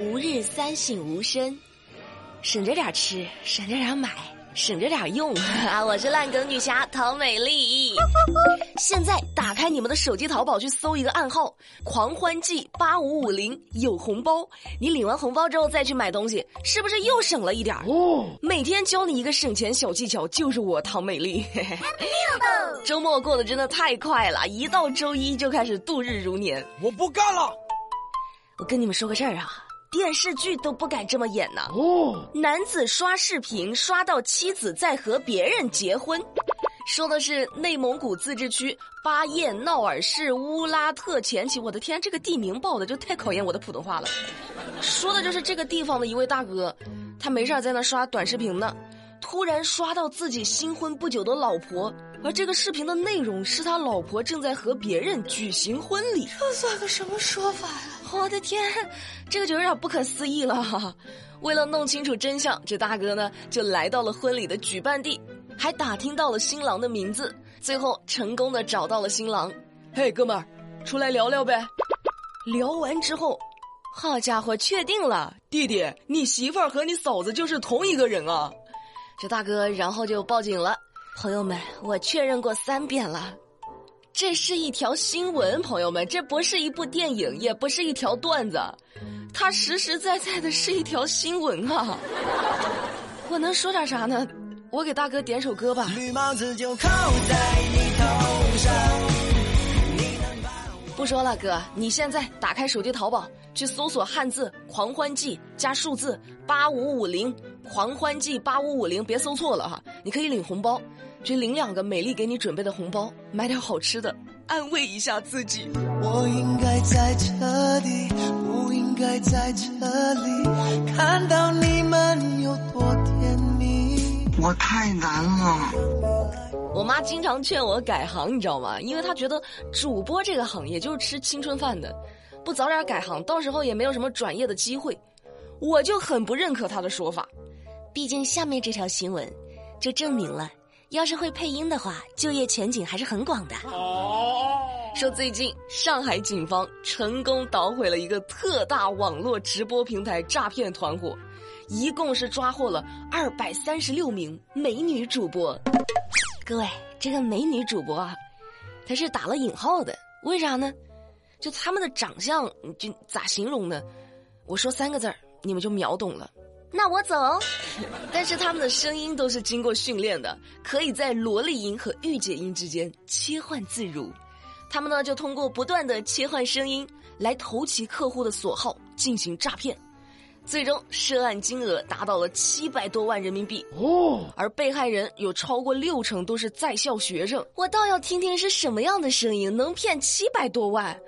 吾日三省吾身，省着点吃，省着点买，省着点用 啊！我是烂梗女侠陶美丽。现在打开你们的手机淘宝去搜一个暗号“狂欢季八五五零”，有红包。你领完红包之后再去买东西，是不是又省了一点哦？每天教你一个省钱小技巧，就是我陶美丽。周末过得真的太快了，一到周一就开始度日如年。我不干了！我跟你们说个事儿啊。电视剧都不敢这么演呢。哦，男子刷视频刷到妻子在和别人结婚，说的是内蒙古自治区巴彦淖尔市乌拉特前旗。我的天，这个地名报的就太考验我的普通话了。说的就是这个地方的一位大哥，他没事在那刷短视频呢，突然刷到自己新婚不久的老婆，而这个视频的内容是他老婆正在和别人举行婚礼。这算个什么说法呀？我的天，这个就有点不可思议了。为了弄清楚真相，这大哥呢就来到了婚礼的举办地，还打听到了新郎的名字，最后成功的找到了新郎。嘿，哥们儿，出来聊聊呗。聊完之后，好家伙，确定了，弟弟，你媳妇儿和你嫂子就是同一个人啊。这大哥然后就报警了。朋友们，我确认过三遍了。这是一条新闻，朋友们，这不是一部电影，也不是一条段子，它实实在在的是一条新闻啊！我能说点啥呢？我给大哥点首歌吧。不说了，哥，你现在打开手机淘宝，去搜索汉字“狂欢季”加数字八五五零，狂欢季八五五零，别搜错了哈，你可以领红包。去领两个美丽给你准备的红包，买点好吃的，安慰一下自己。我应该在这里，不应该在这里，看到你们有多甜蜜。我太难了。我妈经常劝我改行，你知道吗？因为她觉得主播这个行业就是吃青春饭的，不早点改行，到时候也没有什么转业的机会。我就很不认可她的说法，毕竟下面这条新闻就证明了。要是会配音的话，就业前景还是很广的。哦说最近上海警方成功捣毁了一个特大网络直播平台诈骗团伙，一共是抓获了二百三十六名美女主播。各位，这个美女主播啊，她是打了引号的，为啥呢？就他们的长相，就咋形容呢？我说三个字儿，你们就秒懂了。那我走，但是他们的声音都是经过训练的，可以在萝莉音和御姐音之间切换自如。他们呢就通过不断的切换声音来投其客户的所好进行诈骗，最终涉案金额达到了七百多万人民币哦，而被害人有超过六成都是在校学生。我倒要听听是什么样的声音能骗七百多万。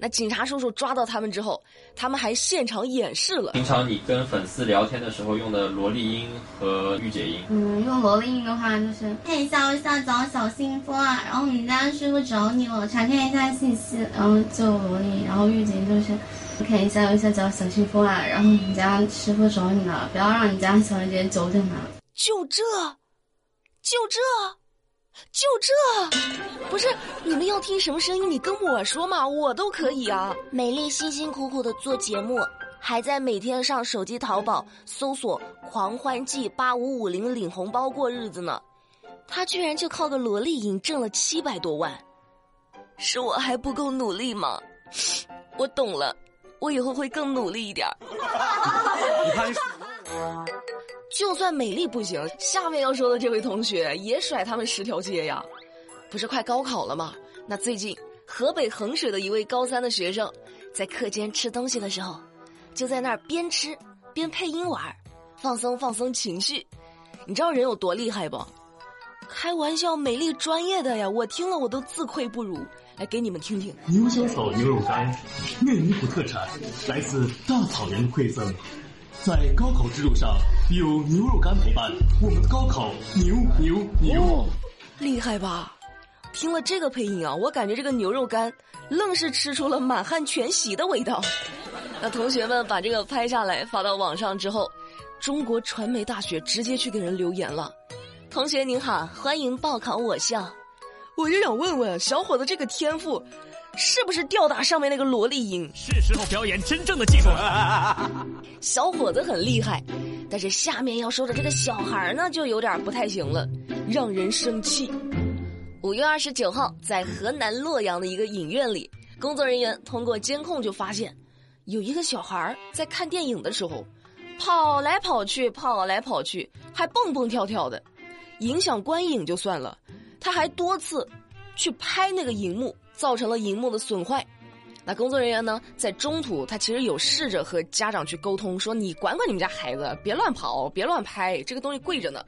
那警察叔叔抓到他们之后，他们还现场演示了。平常你跟粉丝聊天的时候用的萝莉音和御姐音。嗯，用萝莉音的话就是嘿笑一下找小幸福啊，然后你家师傅找你了，查看一下信息，然后就萝莉，然后御姐就是看一下一下找小幸福啊，然后你家师傅找你了，不要让你家小姐姐久等了。就这，就这。就这，不是你们要听什么声音？你跟我说嘛，我都可以啊。美丽辛辛苦苦的做节目，还在每天上手机淘宝搜索“狂欢季八五五零”领红包过日子呢。她居然就靠个萝莉音挣了七百多万，是我还不够努力吗？我懂了，我以后会更努力一点。你开始。就算美丽不行，下面要说的这位同学也甩他们十条街呀！不是快高考了吗？那最近河北衡水的一位高三的学生，在课间吃东西的时候，就在那儿边吃边配音玩，放松放松情绪。你知道人有多厉害不？开玩笑，美丽专业的呀！我听了我都自愧不如。来给你们听听，牛小草牛肉干，内蒙古特产，来自大草原的馈赠。在高考之路上，有牛肉干陪伴，我们的高考牛牛牛，厉害吧？听了这个配音啊，我感觉这个牛肉干愣是吃出了满汉全席的味道。那同学们把这个拍下来发到网上之后，中国传媒大学直接去给人留言了：“同学您好，欢迎报考我校。”我就想问问小伙子，这个天赋是不是吊打上面那个萝莉音？是时候表演真正的技术了。小伙子很厉害，但是下面要说的这个小孩呢，就有点不太行了，让人生气。五月二十九号，在河南洛阳的一个影院里，工作人员通过监控就发现，有一个小孩在看电影的时候，跑来跑去，跑来跑去，还蹦蹦跳跳的，影响观影就算了，他还多次去拍那个荧幕，造成了荧幕的损坏。那工作人员呢，在中途他其实有试着和家长去沟通，说你管管你们家孩子，别乱跑，别乱拍，这个东西贵着呢。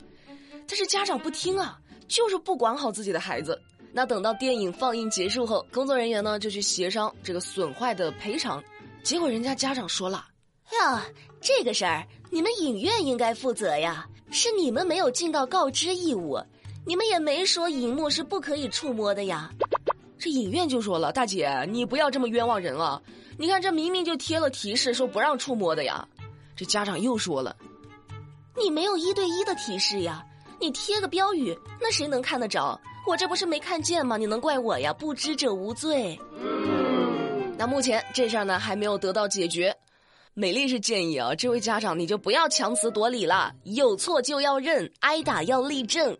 但是家长不听啊。就是不管好自己的孩子。那等到电影放映结束后，工作人员呢就去协商这个损坏的赔偿。结果人家家长说了：“哟，这个事儿你们影院应该负责呀，是你们没有尽到告知义务，你们也没说荧幕是不可以触摸的呀。”这影院就说了：“大姐，你不要这么冤枉人啊！你看这明明就贴了提示说不让触摸的呀。”这家长又说了：“你没有一对一的提示呀。”你贴个标语，那谁能看得着？我这不是没看见吗？你能怪我呀？不知者无罪。那目前这事儿呢还没有得到解决。美丽是建议啊，这位家长你就不要强词夺理了，有错就要认，挨打要立正。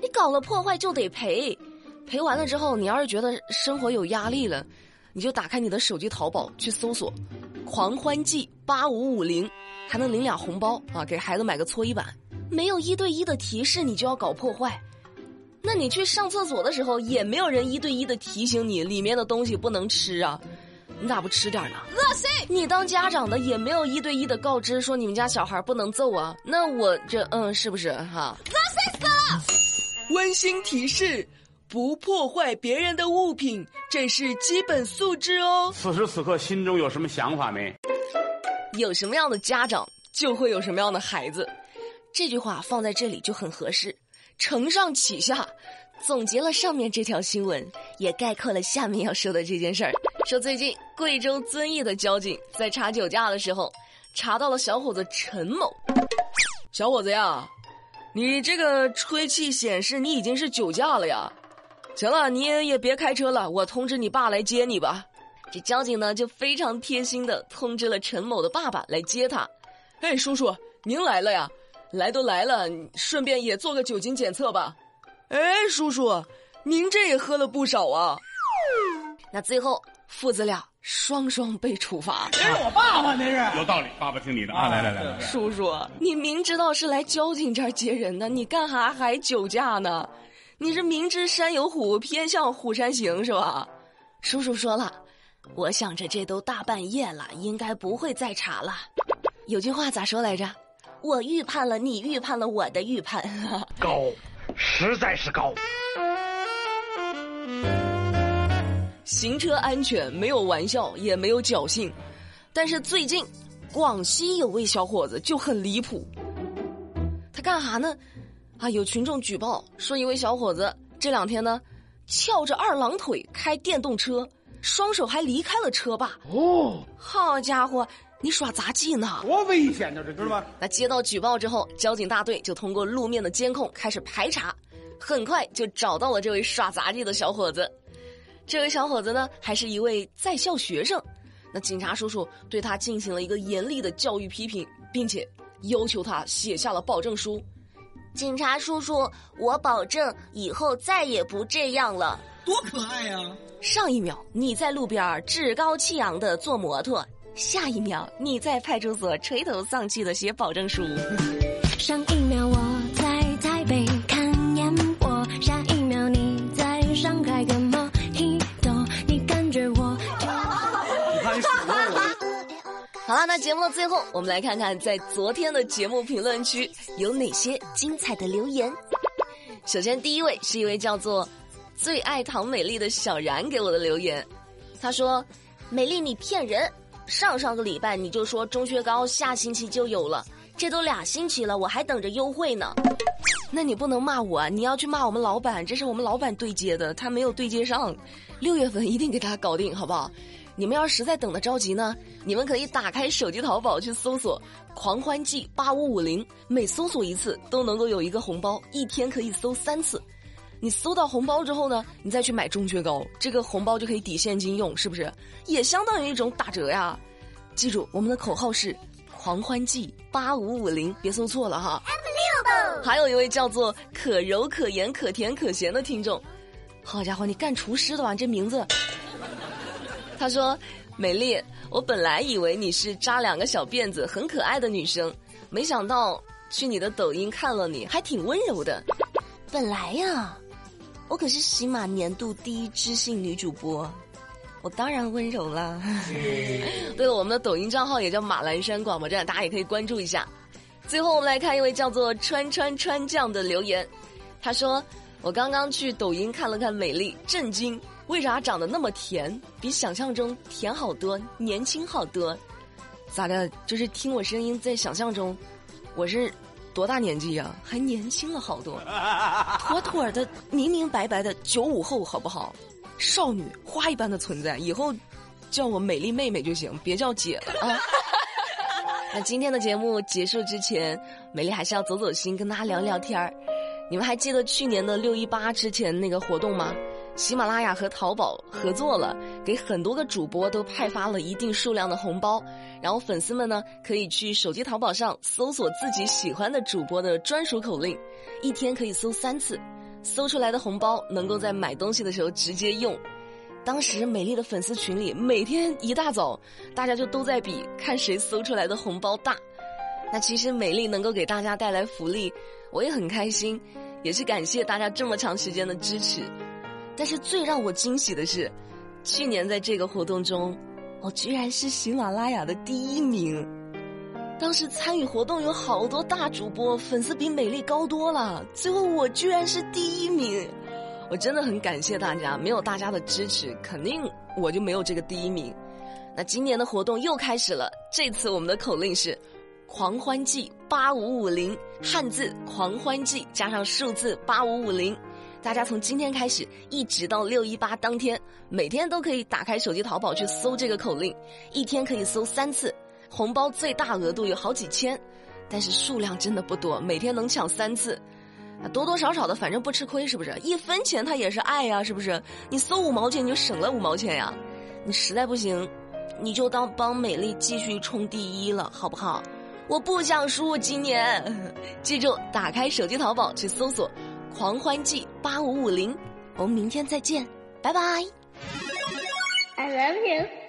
你搞了破坏就得赔，赔完了之后，你要是觉得生活有压力了，你就打开你的手机淘宝去搜索“狂欢季八五五零”，还能领俩红包啊，给孩子买个搓衣板。没有一对一的提示，你就要搞破坏？那你去上厕所的时候，也没有人一对一的提醒你里面的东西不能吃啊？你咋不吃点呢？恶心！你当家长的也没有一对一的告知说你们家小孩不能揍啊？那我这嗯，是不是哈？恶心死了！温馨提示：不破坏别人的物品，这是基本素质哦。此时此刻心中有什么想法没？有什么样的家长，就会有什么样的孩子。这句话放在这里就很合适，承上启下，总结了上面这条新闻，也概括了下面要说的这件事儿。说最近贵州遵义的交警在查酒驾的时候，查到了小伙子陈某。小伙子呀，你这个吹气显示你已经是酒驾了呀。行了，你也也别开车了，我通知你爸来接你吧。这交警呢就非常贴心的通知了陈某的爸爸来接他。哎，叔叔，您来了呀。来都来了，顺便也做个酒精检测吧。哎，叔叔，您这也喝了不少啊。那最后父子俩双双被处罚。这是我爸爸，那是有道理。爸爸听你的啊，来来来来。叔叔，你明知道是来交警这儿接人的，你干哈还酒驾呢？你是明知山有虎，偏向虎山行是吧？叔叔说了，我想着这都大半夜了，应该不会再查了。有句话咋说来着？我预判了，你预判了我的预判，高，实在是高。行车安全没有玩笑，也没有侥幸，但是最近，广西有位小伙子就很离谱。他干哈呢？啊，有群众举报说，一位小伙子这两天呢，翘着二郎腿开电动车，双手还离开了车把。哦，好家伙！你耍杂技呢？多危险呢，这知道吗？那接到举报之后，交警大队就通过路面的监控开始排查，很快就找到了这位耍杂技的小伙子。这位小伙子呢，还是一位在校学生。那警察叔叔对他进行了一个严厉的教育批评，并且要求他写下了保证书。警察叔叔，我保证以后再也不这样了。多可爱呀！上一秒你在路边趾高气扬的坐摩托。下一秒，你在派出所垂头丧气的写保证书。上一秒我在台北看烟火，下一秒你在上海跟莫吉托，你感觉我？好了，那节目的最后，我们来看看在昨天的节目评论区有哪些精彩的留言。首先，第一位是一位叫做“最爱唐美丽”的小然给我的留言，他说：“美丽，你骗人。”上上个礼拜你就说钟薛高下星期就有了，这都俩星期了，我还等着优惠呢。那你不能骂我，你要去骂我们老板，这是我们老板对接的，他没有对接上。六月份一定给他搞定，好不好？你们要实在等的着急呢，你们可以打开手机淘宝去搜索“狂欢季八五五零”，每搜索一次都能够有一个红包，一天可以搜三次。你搜到红包之后呢，你再去买中薛高，这个红包就可以抵现金用，是不是？也相当于一种打折呀。记住，我们的口号是“狂欢季八五五零”，别搜错了哈。还有一位叫做可柔可盐可甜可咸的听众，好家伙，你干厨师的吧？这名字。他说：“美丽，我本来以为你是扎两个小辫子很可爱的女生，没想到去你的抖音看了你，还挺温柔的。本来呀，我可是喜马年度第一知性女主播，我当然温柔啦。对了，我们的抖音账号也叫马栏山广播站，大家也可以关注一下。最后，我们来看一位叫做川川川酱的留言，他说：我刚刚去抖音看了看美丽，震惊。”为啥长得那么甜？比想象中甜好多，年轻好多。咋的？就是听我声音，在想象中，我是多大年纪呀？还年轻了好多，妥妥的明明白白的九五后，好不好？少女花一般的存在，以后叫我美丽妹妹就行，别叫姐了啊。那今天的节目结束之前，美丽还是要走走心，跟大家聊聊天儿。你们还记得去年的六一八之前那个活动吗？喜马拉雅和淘宝合作了，给很多个主播都派发了一定数量的红包，然后粉丝们呢可以去手机淘宝上搜索自己喜欢的主播的专属口令，一天可以搜三次，搜出来的红包能够在买东西的时候直接用。当时美丽的粉丝群里，每天一大早，大家就都在比看谁搜出来的红包大。那其实美丽能够给大家带来福利，我也很开心，也是感谢大家这么长时间的支持。但是最让我惊喜的是，去年在这个活动中，我居然是喜马拉雅的第一名。当时参与活动有好多大主播，粉丝比美丽高多了，最后我居然是第一名，我真的很感谢大家，没有大家的支持，肯定我就没有这个第一名。那今年的活动又开始了，这次我们的口令是“狂欢季八五五零”，汉字“狂欢季”加上数字“八五五零”。大家从今天开始，一直到六一八当天，每天都可以打开手机淘宝去搜这个口令，一天可以搜三次，红包最大额度有好几千，但是数量真的不多，每天能抢三次，啊，多多少少的，反正不吃亏，是不是？一分钱它也是爱呀，是不是？你搜五毛钱你就省了五毛钱呀，你实在不行，你就当帮美丽继续冲第一了，好不好？我不想输，今年，记住，打开手机淘宝去搜索。狂欢季八五五零，我们明天再见，拜拜。I love you.